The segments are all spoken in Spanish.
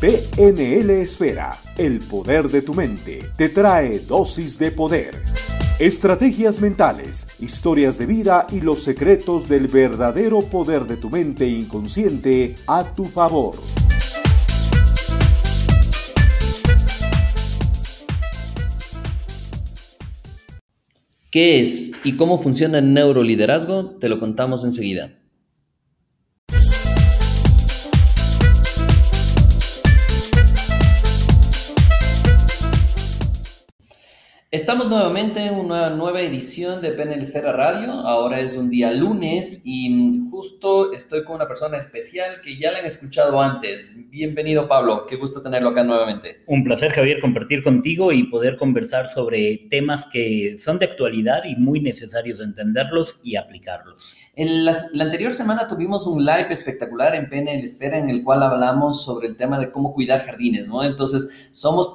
PNL Esfera, el poder de tu mente, te trae dosis de poder. Estrategias mentales, historias de vida y los secretos del verdadero poder de tu mente inconsciente a tu favor. ¿Qué es y cómo funciona el neuroliderazgo? Te lo contamos enseguida. Estamos nuevamente en una nueva edición de PNL Esfera Radio. Ahora es un día lunes y justo estoy con una persona especial que ya la han escuchado antes. Bienvenido, Pablo. Qué gusto tenerlo acá nuevamente. Un placer, Javier, compartir contigo y poder conversar sobre temas que son de actualidad y muy necesarios de entenderlos y aplicarlos. En la, anterior semana tuvimos un live espectacular en PNL Esfera en el cual hablamos sobre el tema de cómo cuidar jardines, ¿no? Entonces, somos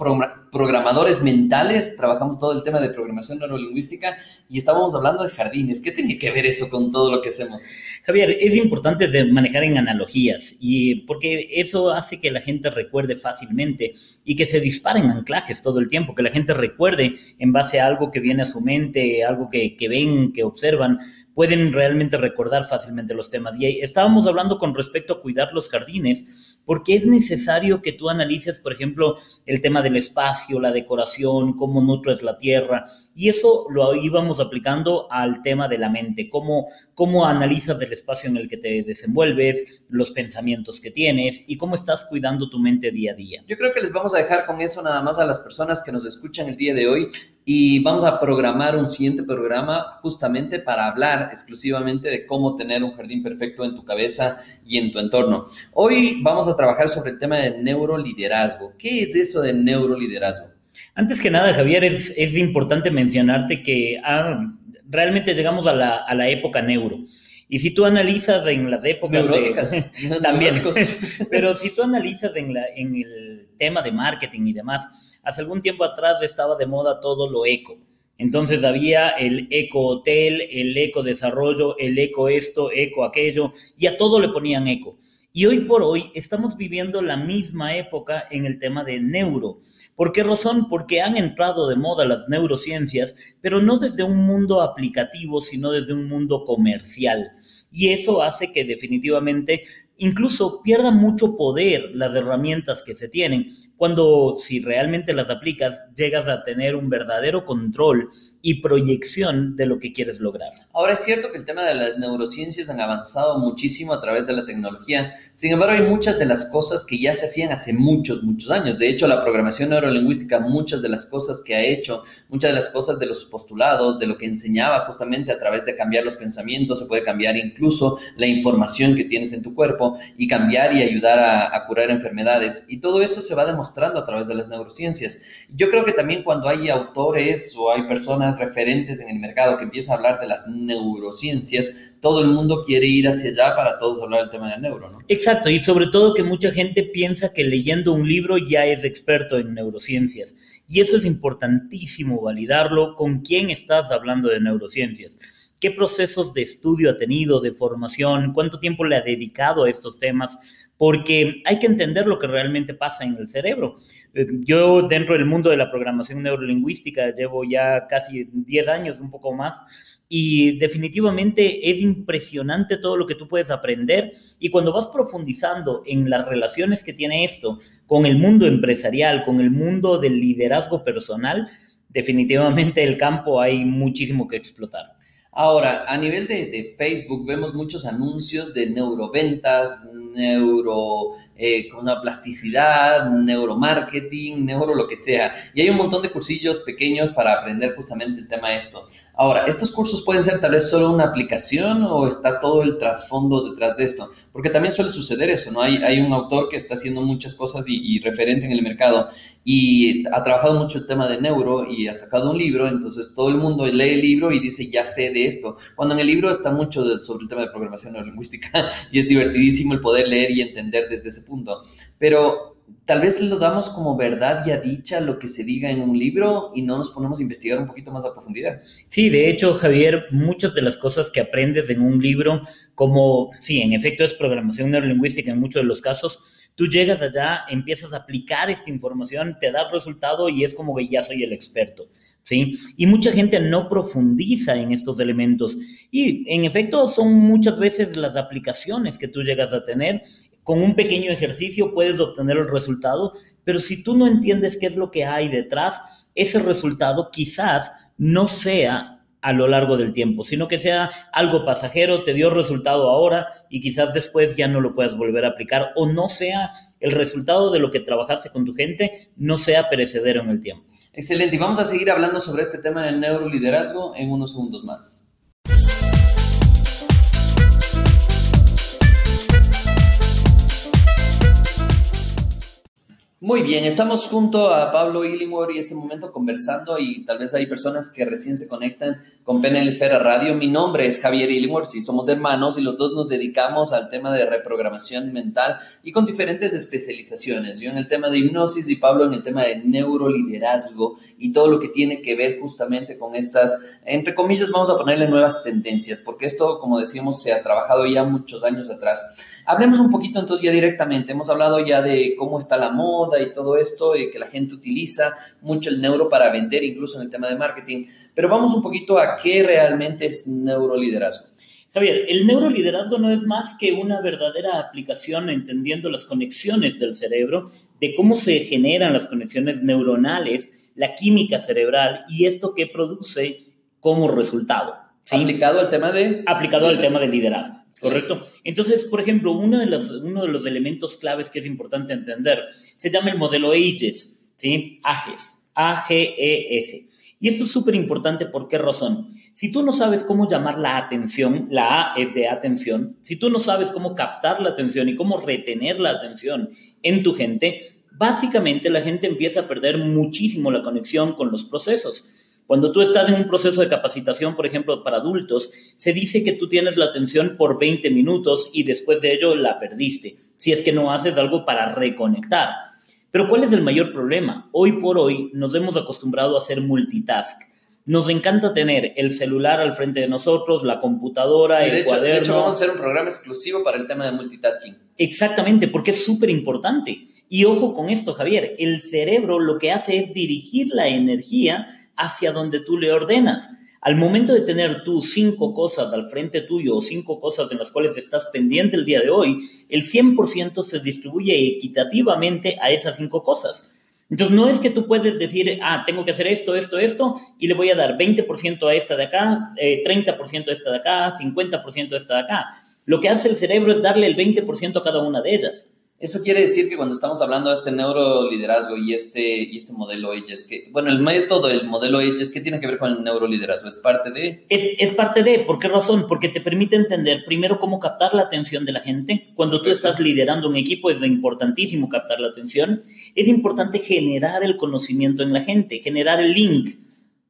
programadores mentales, trabajamos todo el tema de programación neurolingüística y estábamos hablando de jardines. ¿Qué tiene que ver eso con todo lo que hacemos? Javier, es importante manejar en analogías y porque eso hace que la gente recuerde fácilmente y que se disparen anclajes todo el tiempo, que la gente recuerde en base a algo que viene a su mente, algo que, que ven, que observan, pueden realmente recordar fácilmente los temas. Y estábamos hablando con respecto a cuidar los jardines, porque es necesario que tú analices, por ejemplo, el tema del espacio, la decoración, cómo nutres la tierra, y eso lo íbamos aplicando al tema de la mente, cómo, cómo analizas el espacio en el que te desenvuelves, los pensamientos que tienes y cómo estás cuidando tu mente día a día. Yo creo que les vamos a dejar con eso nada más a las personas que nos escuchan el día de hoy y vamos a programar un siguiente programa justamente para hablar exclusivamente de cómo tener un jardín perfecto en tu cabeza y en tu entorno. Hoy vamos a trabajar sobre el tema de neuroliderazgo. ¿Qué es eso de neuroliderazgo? Antes que nada, Javier, es, importante mencionarte que ah, realmente llegamos a la, a la época neuro. Y si tú analizas en las épocas de, también, pero si tú analizas en, la, en el tema de marketing y demás, hace algún tiempo atrás estaba de moda todo lo eco. Entonces había el eco hotel, el eco desarrollo, el eco esto, eco aquello, y a todo le ponían eco. Y hoy por hoy estamos viviendo la misma época en el tema de neuro. ¿Por qué razón? Porque han entrado de moda las neurociencias, pero no desde un mundo aplicativo, sino desde un mundo comercial. Y eso hace que definitivamente incluso pierda mucho poder las herramientas que se tienen, cuando si realmente las aplicas llegas a tener un verdadero control y proyección de lo que quieres lograr. Ahora es cierto que el tema de las neurociencias han avanzado muchísimo a través de la tecnología, sin embargo hay muchas de las cosas que ya se hacían hace muchos, muchos años. De hecho, la programación neurolingüística, muchas de las cosas que ha hecho, muchas de las cosas de los postulados, de lo que enseñaba justamente a través de cambiar los pensamientos, se puede cambiar incluso la información que tienes en tu cuerpo y cambiar y ayudar a, a curar enfermedades. Y todo eso se va a demostrar mostrando a través de las neurociencias. Yo creo que también cuando hay autores o hay personas referentes en el mercado que empiezan a hablar de las neurociencias, todo el mundo quiere ir hacia allá para todos hablar del tema del neuro, ¿no? Exacto, y sobre todo que mucha gente piensa que leyendo un libro ya es experto en neurociencias. Y eso es importantísimo validarlo con quién estás hablando de neurociencias qué procesos de estudio ha tenido, de formación, cuánto tiempo le ha dedicado a estos temas, porque hay que entender lo que realmente pasa en el cerebro. Eh, yo dentro del mundo de la programación neurolingüística llevo ya casi 10 años, un poco más, y definitivamente es impresionante todo lo que tú puedes aprender y cuando vas profundizando en las relaciones que tiene esto con el mundo empresarial, con el mundo del liderazgo personal, definitivamente el campo hay muchísimo que explotar. Ahora, a nivel de, de, Facebook vemos muchos anuncios de neuroventas, neuro, eh, con una plasticidad, neuromarketing, neuro lo que sea. Y hay un montón de cursillos pequeños para aprender justamente el tema de esto. Ahora, ¿estos cursos pueden ser tal vez solo una aplicación o está todo el trasfondo detrás de esto? Porque también suele suceder eso, ¿no? Hay, hay un autor que está haciendo muchas cosas y referente en el mercado y ha trabajado mucho el tema de neuro y ha sacado un libro, entonces todo el mundo lee el libro y dice, ya sé de esto, cuando en el libro está mucho sobre el tema de programación neurolingüística y es divertidísimo el poder leer y entender desde ese punto. Pero tal vez lo damos como verdad ya dicha lo que se diga en un libro y no nos ponemos a investigar un poquito más a profundidad. Sí, de hecho, Javier, muchas de las cosas que aprendes en un libro, como, sí, en efecto es programación neurolingüística en muchos de los casos, tú llegas allá, empiezas a aplicar esta información, te da resultado y es como que ya soy el experto. ¿Sí? Y mucha gente no profundiza en estos elementos. Y en efecto son muchas veces las aplicaciones que tú llegas a tener con un pequeño ejercicio puedes obtener el resultado, pero si tú no entiendes qué es lo que hay detrás, ese resultado quizás no sea a lo largo del tiempo, sino que sea algo pasajero, te dio resultado ahora y quizás después ya no lo puedas volver a aplicar o no sea el resultado de lo que trabajaste con tu gente, no sea perecedero en el tiempo. Excelente, y vamos a seguir hablando sobre este tema del neuroliderazgo en unos segundos más. Muy bien, estamos junto a Pablo Illingworth y este momento conversando y tal vez hay personas que recién se conectan con PNL Esfera Radio. Mi nombre es Javier Illingworth y somos hermanos y los dos nos dedicamos al tema de reprogramación mental y con diferentes especializaciones. Yo en el tema de hipnosis y Pablo en el tema de neuroliderazgo y todo lo que tiene que ver justamente con estas, entre comillas, vamos a ponerle nuevas tendencias, porque esto, como decíamos, se ha trabajado ya muchos años atrás. Hablemos un poquito entonces ya directamente. Hemos hablado ya de cómo está la moda y todo esto, y que la gente utiliza mucho el neuro para vender, incluso en el tema de marketing. Pero vamos un poquito a qué realmente es neuroliderazgo. Javier, el neuroliderazgo no es más que una verdadera aplicación entendiendo las conexiones del cerebro, de cómo se generan las conexiones neuronales, la química cerebral y esto que produce como resultado. Aplicado al tema de... Aplicado al tema del liderazgo. ¿Correcto? Entonces, por ejemplo, uno de, los, uno de los elementos claves que es importante entender se llama el modelo AGES, ¿sí? AGES, A-G-E-S. Y esto es súper importante, ¿por qué razón? Si tú no sabes cómo llamar la atención, la A es de atención, si tú no sabes cómo captar la atención y cómo retener la atención en tu gente, básicamente la gente empieza a perder muchísimo la conexión con los procesos. Cuando tú estás en un proceso de capacitación, por ejemplo, para adultos, se dice que tú tienes la atención por 20 minutos y después de ello la perdiste, si es que no haces algo para reconectar. Pero ¿cuál es el mayor problema? Hoy por hoy nos hemos acostumbrado a hacer multitask. Nos encanta tener el celular al frente de nosotros, la computadora, el cuaderno. De hecho, vamos a hacer un programa exclusivo para el tema de multitasking. Exactamente, porque es súper importante. Y ojo con esto, Javier, el cerebro lo que hace es dirigir la energía hacia donde tú le ordenas. Al momento de tener tú cinco cosas al frente tuyo o cinco cosas en las cuales estás pendiente el día de hoy, el 100% se distribuye equitativamente a esas cinco cosas. Entonces, no es que tú puedes decir, ah, tengo que hacer esto, esto, esto, y le voy a dar 20% a esta de acá, 30% a esta de acá, 50% a esta de acá. Lo que hace el cerebro es darle el 20% a cada una de ellas. Eso quiere decir que cuando estamos hablando de este neuroliderazgo y este, y este modelo es que, bueno, el método del modelo es ¿qué tiene que ver con el neuroliderazgo? ¿Es parte de? Es, es, parte de, ¿por qué razón? Porque te permite entender primero cómo captar la atención de la gente. Cuando tú estás liderando un equipo es importantísimo captar la atención. Es importante generar el conocimiento en la gente, generar el link.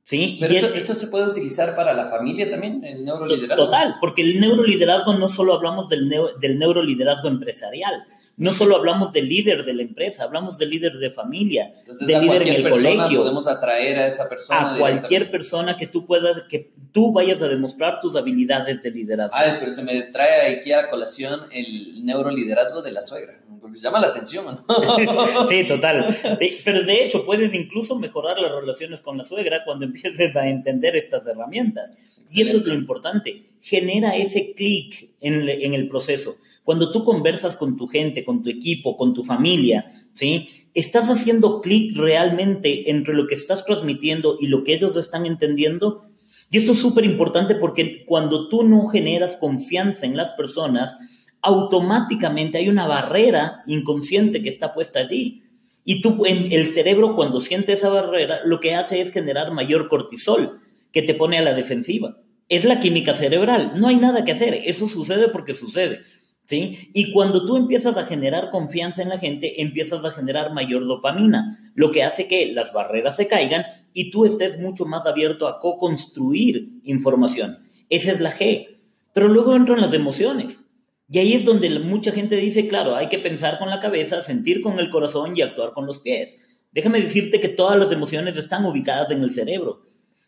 ¿Sí? Pero esto, esto, se puede utilizar para la familia también, el neuroliderazgo. Total, porque el neuroliderazgo no solo hablamos del, del neuroliderazgo empresarial, no solo hablamos del líder de la empresa, hablamos del líder de familia, del líder en el colegio. Podemos atraer a esa persona. A cualquier persona que tú puedas, que tú vayas a demostrar tus habilidades de liderazgo. Ah, pero se me trae aquí a colación el neuroliderazgo de la suegra, porque llama la atención, ¿no? sí, total. Pero de hecho puedes incluso mejorar las relaciones con la suegra cuando empieces a entender estas herramientas. Y eso es lo importante. Genera ese clic en, en el proceso. Cuando tú conversas con tu gente, con tu equipo, con tu familia, ¿sí? Estás haciendo clic realmente entre lo que estás transmitiendo y lo que ellos están entendiendo. Y esto es súper importante porque cuando tú no generas confianza en las personas, automáticamente hay una barrera inconsciente que está puesta allí. Y tú, el cerebro, cuando siente esa barrera, lo que hace es generar mayor cortisol, que te pone a la defensiva. Es la química cerebral, no hay nada que hacer, eso sucede porque sucede. ¿Sí? Y cuando tú empiezas a generar confianza en la gente, empiezas a generar mayor dopamina, lo que hace que las barreras se caigan y tú estés mucho más abierto a co-construir información. Esa es la G. Pero luego entran las emociones. Y ahí es donde mucha gente dice, claro, hay que pensar con la cabeza, sentir con el corazón y actuar con los pies. Déjame decirte que todas las emociones están ubicadas en el cerebro.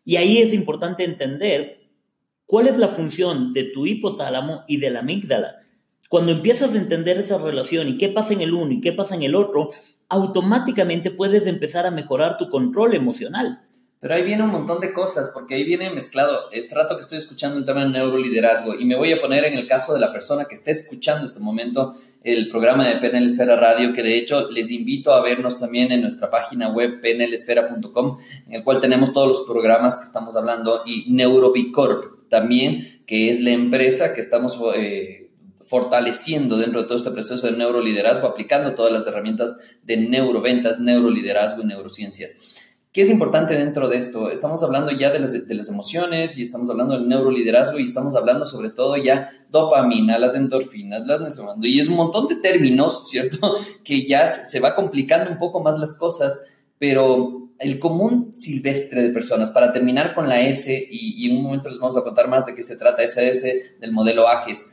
Y ahí es importante entender cuál es la función de tu hipotálamo y de la amígdala. Cuando empiezas a entender esa relación y qué pasa en el uno y qué pasa en el otro, automáticamente puedes empezar a mejorar tu control emocional. Pero ahí viene un montón de cosas, porque ahí viene mezclado. Este rato que estoy escuchando el tema del neuroliderazgo y me voy a poner en el caso de la persona que esté escuchando en este momento el programa de PNL Esfera Radio, que de hecho les invito a vernos también en nuestra página web pnlesfera.com, en el cual tenemos todos los programas que estamos hablando y Neurobicorp también, que es la empresa que estamos... Eh, fortaleciendo dentro de todo este proceso de neuroliderazgo, aplicando todas las herramientas de neuroventas, neuroliderazgo y neurociencias. ¿Qué es importante dentro de esto? Estamos hablando ya de las, de las, emociones y estamos hablando del neuroliderazgo y estamos hablando sobre todo ya dopamina, las endorfinas, las y es un montón de términos, ¿cierto? Que ya se va complicando un poco más las cosas, pero el común silvestre de personas, para terminar con la S, y, en un momento les vamos a contar más de qué se trata esa S del modelo AGES,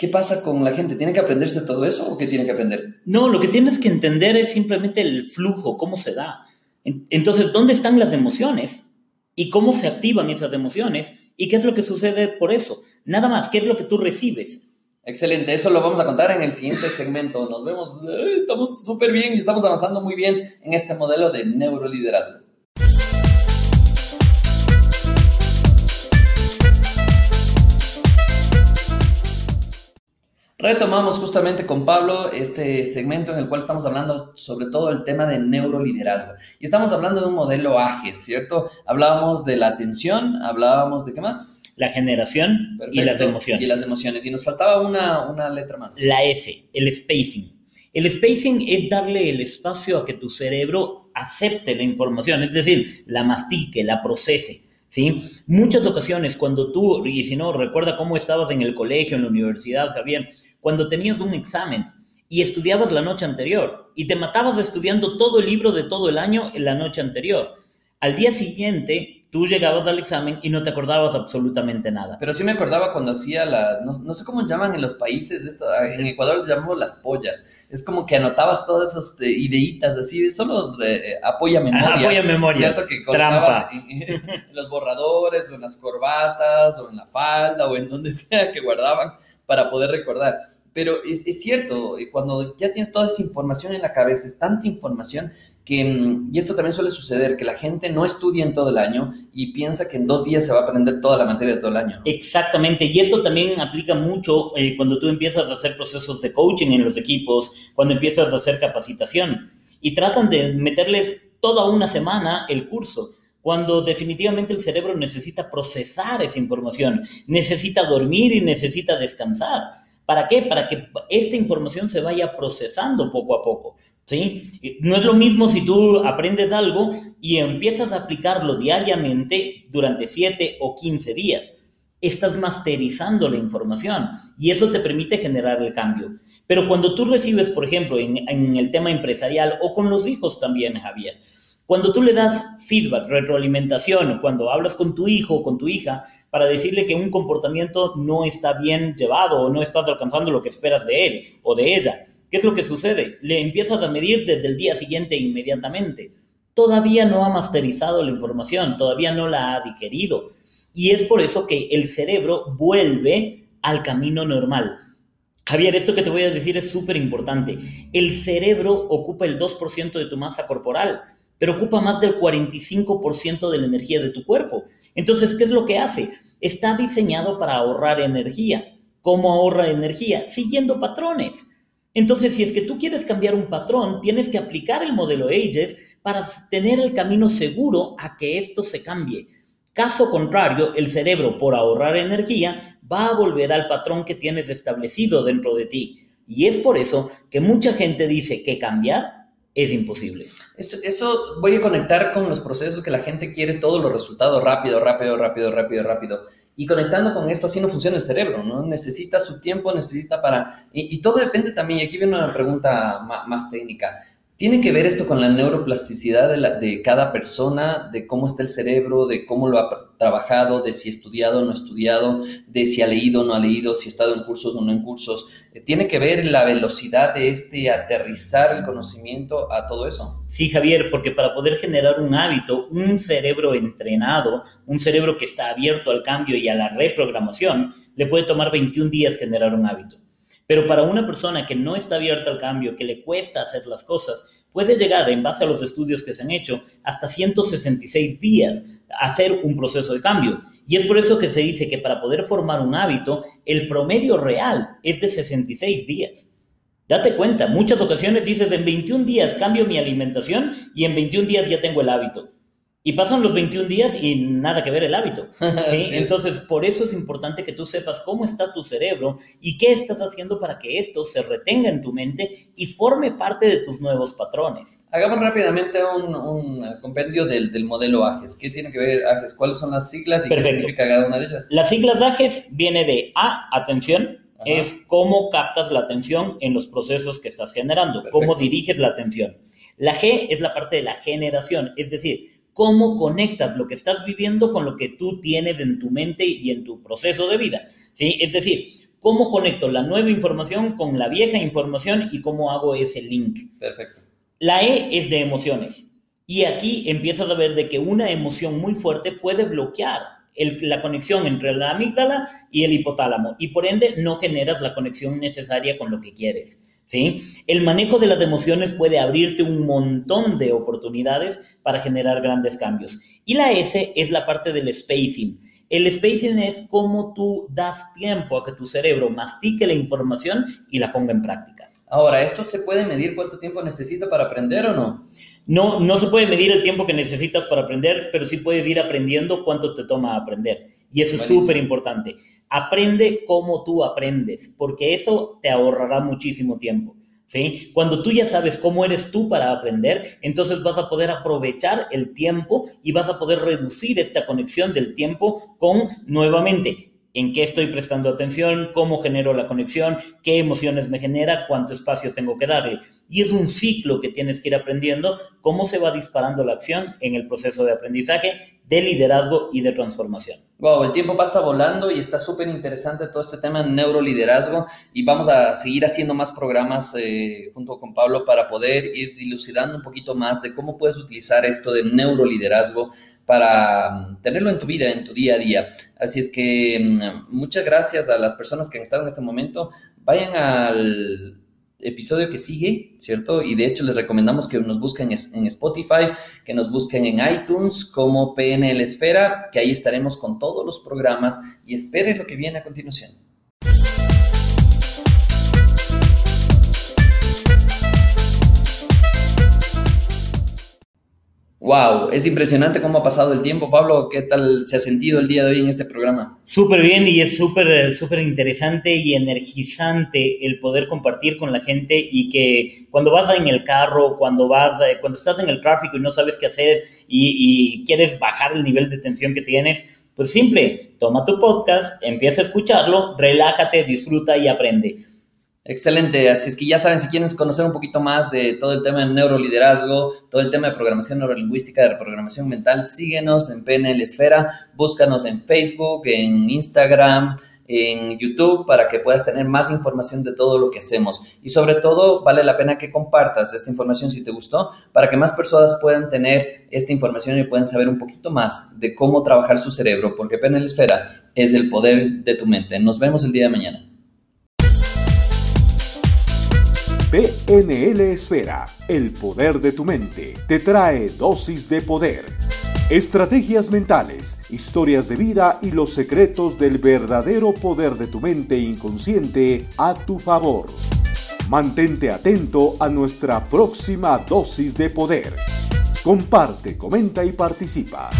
¿Qué pasa con la gente? ¿Tiene que aprenderse todo eso o qué tiene que aprender? No, lo que tienes que entender es simplemente el flujo, cómo se da. Entonces, ¿dónde están las emociones? ¿Y cómo se activan esas emociones? ¿Y qué es lo que sucede por eso? Nada más, ¿qué es lo que tú recibes? Excelente, eso lo vamos a contar en el siguiente segmento. Nos vemos, estamos súper bien y estamos avanzando muy bien en este modelo de neuroliderazgo. Retomamos justamente con Pablo este segmento en el cual estamos hablando sobre todo el tema de neuroliderazgo. Y estamos hablando de un modelo AGE, ¿cierto? Hablábamos de la atención, hablábamos de qué más? La generación y las emociones. Y las emociones. Y nos faltaba una, una letra más. La S, el spacing. El spacing es darle el espacio a que tu cerebro acepte la información, es decir, la mastique, la procese. ¿sí? Muchas ocasiones cuando tú, y si no, recuerda cómo estabas en el colegio, en la universidad, Javier, cuando tenías un examen y estudiabas la noche anterior y te matabas estudiando todo el libro de todo el año en la noche anterior. Al día siguiente, tú llegabas al examen y no te acordabas absolutamente nada. Pero sí me acordaba cuando hacía las, no, sé cómo llaman en los países, esto, en Ecuador les llamamos las pollas. Es como que anotabas todas esas eh, ideitas así, solo eh, apoya memoria. apoya memoria. Cierto que colocabas en, en, los borradores o en las corbatas o en la falda o en donde sea que guardaban para poder recordar. Pero es, es, cierto, eh, cuando ya tienes toda esa información en la cabeza, es tanta información que, mm, y esto también suele suceder, que la gente no estudia en todo el año y piensa que en dos días se va a aprender toda la materia de todo el año. Exactamente, y esto también aplica mucho eh, cuando tú empiezas a hacer procesos de coaching en los equipos, cuando empiezas a hacer capacitación y tratan de meterles toda una semana el curso cuando definitivamente el cerebro necesita procesar esa información, necesita dormir y necesita descansar. ¿Para qué? Para que esta información se vaya procesando poco a poco. ¿sí? No es lo mismo si tú aprendes algo y empiezas a aplicarlo diariamente durante 7 o 15 días. Estás masterizando la información y eso te permite generar el cambio. Pero cuando tú recibes, por ejemplo, en, en el tema empresarial o con los hijos también, Javier, cuando tú le das feedback, retroalimentación, cuando hablas con tu hijo o con tu hija para decirle que un comportamiento no está bien llevado o no estás alcanzando lo que esperas de él o de ella, ¿qué es lo que sucede? Le empiezas a medir desde el día siguiente inmediatamente. Todavía no ha masterizado la información, todavía no la ha digerido. Y es por eso que el cerebro vuelve al camino normal. Javier, esto que te voy a decir es súper importante. El cerebro ocupa el 2% de tu masa corporal pero ocupa más del 45% de la energía de tu cuerpo. Entonces, ¿qué es lo que hace? Está diseñado para ahorrar energía. ¿Cómo ahorra energía? Siguiendo patrones. Entonces, si es que tú quieres cambiar un patrón, tienes que aplicar el modelo AGES para tener el camino seguro a que esto se cambie. Caso contrario, el cerebro, por ahorrar energía, va a volver al patrón que tienes establecido dentro de ti. Y es por eso que mucha gente dice que cambiar es imposible. Eso, eso voy a conectar con los procesos que la gente quiere todos los resultados rápido, rápido, rápido, rápido, rápido. Y conectando con esto, así no funciona el cerebro, ¿no? Necesita su tiempo, necesita para... Y, todo depende también, y aquí viene una pregunta más, técnica. ¿Tiene que ver esto con la neuroplasticidad de, de, cada persona, de cómo está el cerebro, de cómo lo trabajado, de si estudiado o no ha estudiado, de si ha leído o no ha leído, si ha estado en cursos o no en cursos. Eh, tiene que ver la velocidad de este aterrizar el conocimiento a todo eso. Sí, Javier, porque para poder generar un hábito, un cerebro entrenado, un cerebro que está abierto al cambio y a la reprogramación, le puede tomar 21 días generar un hábito. Pero para una persona que no está abierta al cambio, que le cuesta hacer las cosas, puede llegar, en base a los estudios que se han hecho, hasta 166 días a hacer un proceso de cambio. Y es por eso que se dice que para poder formar un hábito, el promedio real es de 66 días. Date cuenta, muchas ocasiones dices, en 21 días cambio mi alimentación y en 21 días ya tengo el hábito. Y pasan los 21 días y nada que ver el hábito. Entonces, por eso es importante que tú sepas cómo está tu cerebro y qué estás haciendo para que esto se retenga en tu mente y forme parte de tus nuevos patrones. Hagamos rápidamente un, compendio del, modelo AGES. ¿Qué tiene que ver AGES? ¿Cuáles son las siglas y qué significa cada una de ellas? Las siglas de AGES viene de A, atención, es cómo captas la atención en los procesos que estás generando, cómo diriges la atención. La G es la parte de la generación, es decir, cómo conectas lo que estás viviendo con lo que tú tienes en tu mente y en tu proceso de vida. ¿sí? Es decir, cómo conecto la nueva información con la vieja información y cómo hago ese link. Perfecto. La E es de emociones. Y aquí empiezas a ver de que una emoción muy fuerte puede bloquear la conexión entre la amígdala y el hipotálamo y por ende no generas la conexión necesaria con lo que quieres. ¿Sí? El manejo de las emociones puede abrirte un montón de oportunidades para generar grandes cambios. Y la S es la parte del spacing. El spacing es cómo tú das tiempo a que tu cerebro mastique la información y la ponga en práctica. Ahora, ¿esto se puede medir cuánto tiempo necesito para aprender o no? No, no se puede medir el tiempo que necesitas para aprender, pero sí puedes ir aprendiendo cuánto te toma aprender. Y eso es súper importante. Aprende cómo tú aprendes, porque eso te ahorrará muchísimo tiempo. ¿Sí? Cuando tú ya sabes cómo eres tú para aprender, entonces vas a poder aprovechar el tiempo y vas a poder reducir esta conexión del tiempo con nuevamente en qué estoy prestando atención, cómo genero la conexión, qué emociones me genera, cuánto espacio tengo que darle. Y es un ciclo que tienes que ir aprendiendo, cómo se va disparando la acción en el proceso de aprendizaje, de liderazgo y de transformación. Wow, el tiempo pasa volando y está súper interesante todo este tema de neuroliderazgo y vamos a seguir haciendo más programas eh, junto con Pablo para poder ir dilucidando un poquito más de cómo puedes utilizar esto de neuroliderazgo para mm, tenerlo en tu vida, en tu día a día. Así es que mm, muchas gracias a las personas que han estado en este momento. Vayan al episodio que sigue, ¿cierto? Y de hecho les recomendamos que nos busquen en Spotify, que nos busquen en iTunes como PNL Esfera, que ahí estaremos con todos los programas y esperen lo que viene a continuación. Wow, es impresionante cómo ha pasado el tiempo. Pablo, ¿qué tal se ha sentido el día de hoy en este programa? Súper bien y es súper, súper interesante y energizante el poder compartir con la gente y que cuando vas en el carro, cuando vas, eh, cuando estás en el tráfico y no sabes qué hacer y, y quieres bajar el nivel de tensión que tienes, pues simple, toma tu podcast, empieza a escucharlo, relájate, disfruta y aprende. Excelente, así es que ya saben, si quieren conocer un poquito más de todo el tema de neuroliderazgo, todo el tema de programación neurolingüística, de reprogramación mental, síguenos en PNL Esfera, búscanos en Facebook, en Instagram, en YouTube para que puedas tener más información de todo lo que hacemos. Y sobre todo, vale la pena que compartas esta información si te gustó, para que más personas puedan tener esta información y puedan saber un poquito más de cómo trabajar su cerebro, porque PNL Esfera es el poder de tu mente. Nos vemos el día de mañana. PNL Esfera, el poder de tu mente, te trae dosis de poder. Estrategias mentales, historias de vida y los secretos del verdadero poder de tu mente inconsciente a tu favor. Mantente atento a nuestra próxima dosis de poder. Comparte, comenta y participa.